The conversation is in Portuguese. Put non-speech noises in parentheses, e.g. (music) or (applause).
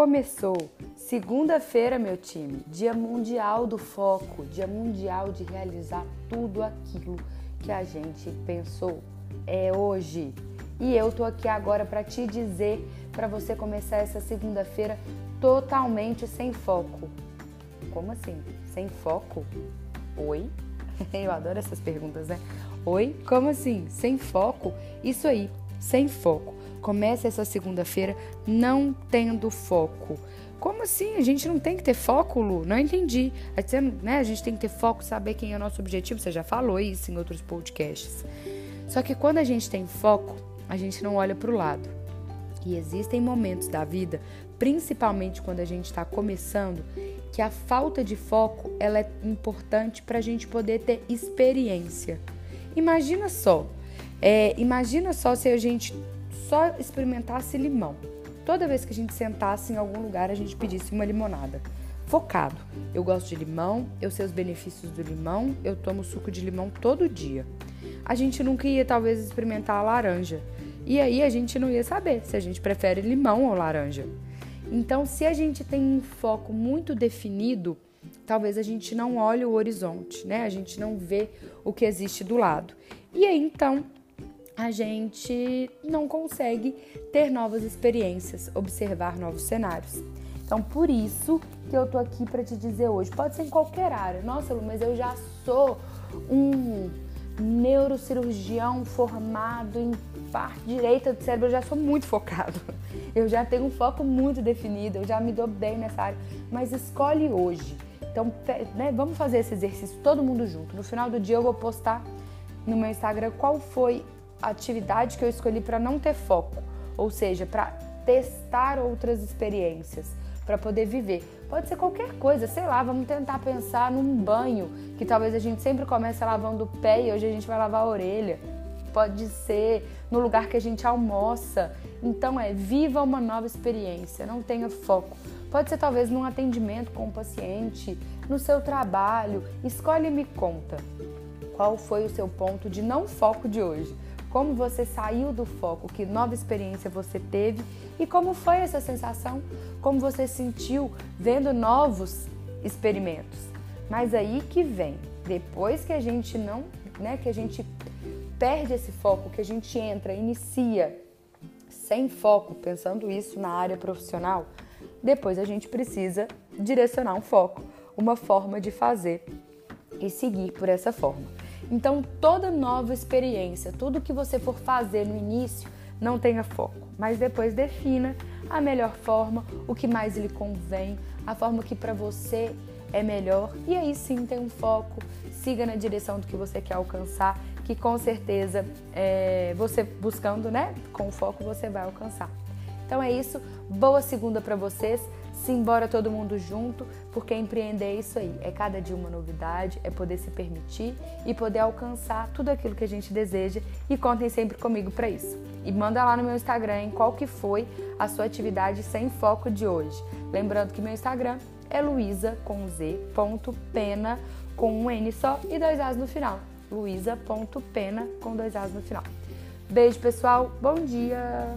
Começou segunda-feira, meu time, Dia Mundial do Foco, Dia Mundial de realizar tudo aquilo que a gente pensou. É hoje. E eu tô aqui agora para te dizer para você começar essa segunda-feira totalmente sem foco. Como assim? Sem foco? Oi? (laughs) Eu adoro essas perguntas, né? Oi? Como assim? Sem foco? Isso aí, sem foco. Comece essa segunda-feira não tendo foco. Como assim? A gente não tem que ter foco, Lu? Não entendi. Né? A gente tem que ter foco, saber quem é o nosso objetivo. Você já falou isso em outros podcasts. Só que quando a gente tem foco, a gente não olha para o lado. E existem momentos da vida, principalmente quando a gente está começando, que a falta de foco ela é importante para a gente poder ter experiência. Imagina só, é, imagina só se a gente só experimentasse limão. Toda vez que a gente sentasse em algum lugar, a gente pedisse uma limonada. Focado. Eu gosto de limão, eu sei os benefícios do limão, eu tomo suco de limão todo dia. A gente nunca ia, talvez, experimentar a laranja. E aí a gente não ia saber se a gente prefere limão ou laranja. Então, se a gente tem um foco muito definido, talvez a gente não olhe o horizonte, né? A gente não vê o que existe do lado. E aí, então, a gente não consegue ter novas experiências, observar novos cenários. Então, por isso que eu tô aqui para te dizer hoje. Pode ser em qualquer área. Nossa, Lu, mas eu já sou um neurocirurgião formado em parte direita do cérebro, eu já sou muito focado. Eu já tenho um foco muito definido, eu já me dou bem nessa área. Mas escolhe hoje. Então, né, vamos fazer esse exercício todo mundo junto. No final do dia eu vou postar no meu Instagram qual foi atividade que eu escolhi para não ter foco, ou seja, para testar outras experiências, para poder viver. Pode ser qualquer coisa, sei lá, vamos tentar pensar num banho, que talvez a gente sempre comece lavando o pé e hoje a gente vai lavar a orelha. Pode ser no lugar que a gente almoça. Então é viva uma nova experiência, não tenha foco. Pode ser talvez num atendimento com o paciente, no seu trabalho. Escolhe e me conta. Qual foi o seu ponto de não foco de hoje? Como você saiu do foco, que nova experiência você teve e como foi essa sensação, como você sentiu vendo novos experimentos. Mas aí que vem, depois que a gente não, né, que a gente perde esse foco, que a gente entra, inicia sem foco, pensando isso na área profissional, depois a gente precisa direcionar um foco, uma forma de fazer e seguir por essa forma. Então, toda nova experiência, tudo que você for fazer no início, não tenha foco, mas depois defina a melhor forma, o que mais lhe convém, a forma que para você é melhor. E aí sim tem um foco, siga na direção do que você quer alcançar, que com certeza é, você buscando, né, com foco você vai alcançar. Então é isso, boa segunda para vocês simbora todo mundo junto, porque empreender é isso aí, é cada dia uma novidade, é poder se permitir e poder alcançar tudo aquilo que a gente deseja e contem sempre comigo para isso. E manda lá no meu Instagram qual que foi a sua atividade sem foco de hoje. Lembrando que meu Instagram é luísa com z, ponto, pena com um N só e dois As no final. luísa.pena com dois As no final. Beijo, pessoal. Bom dia!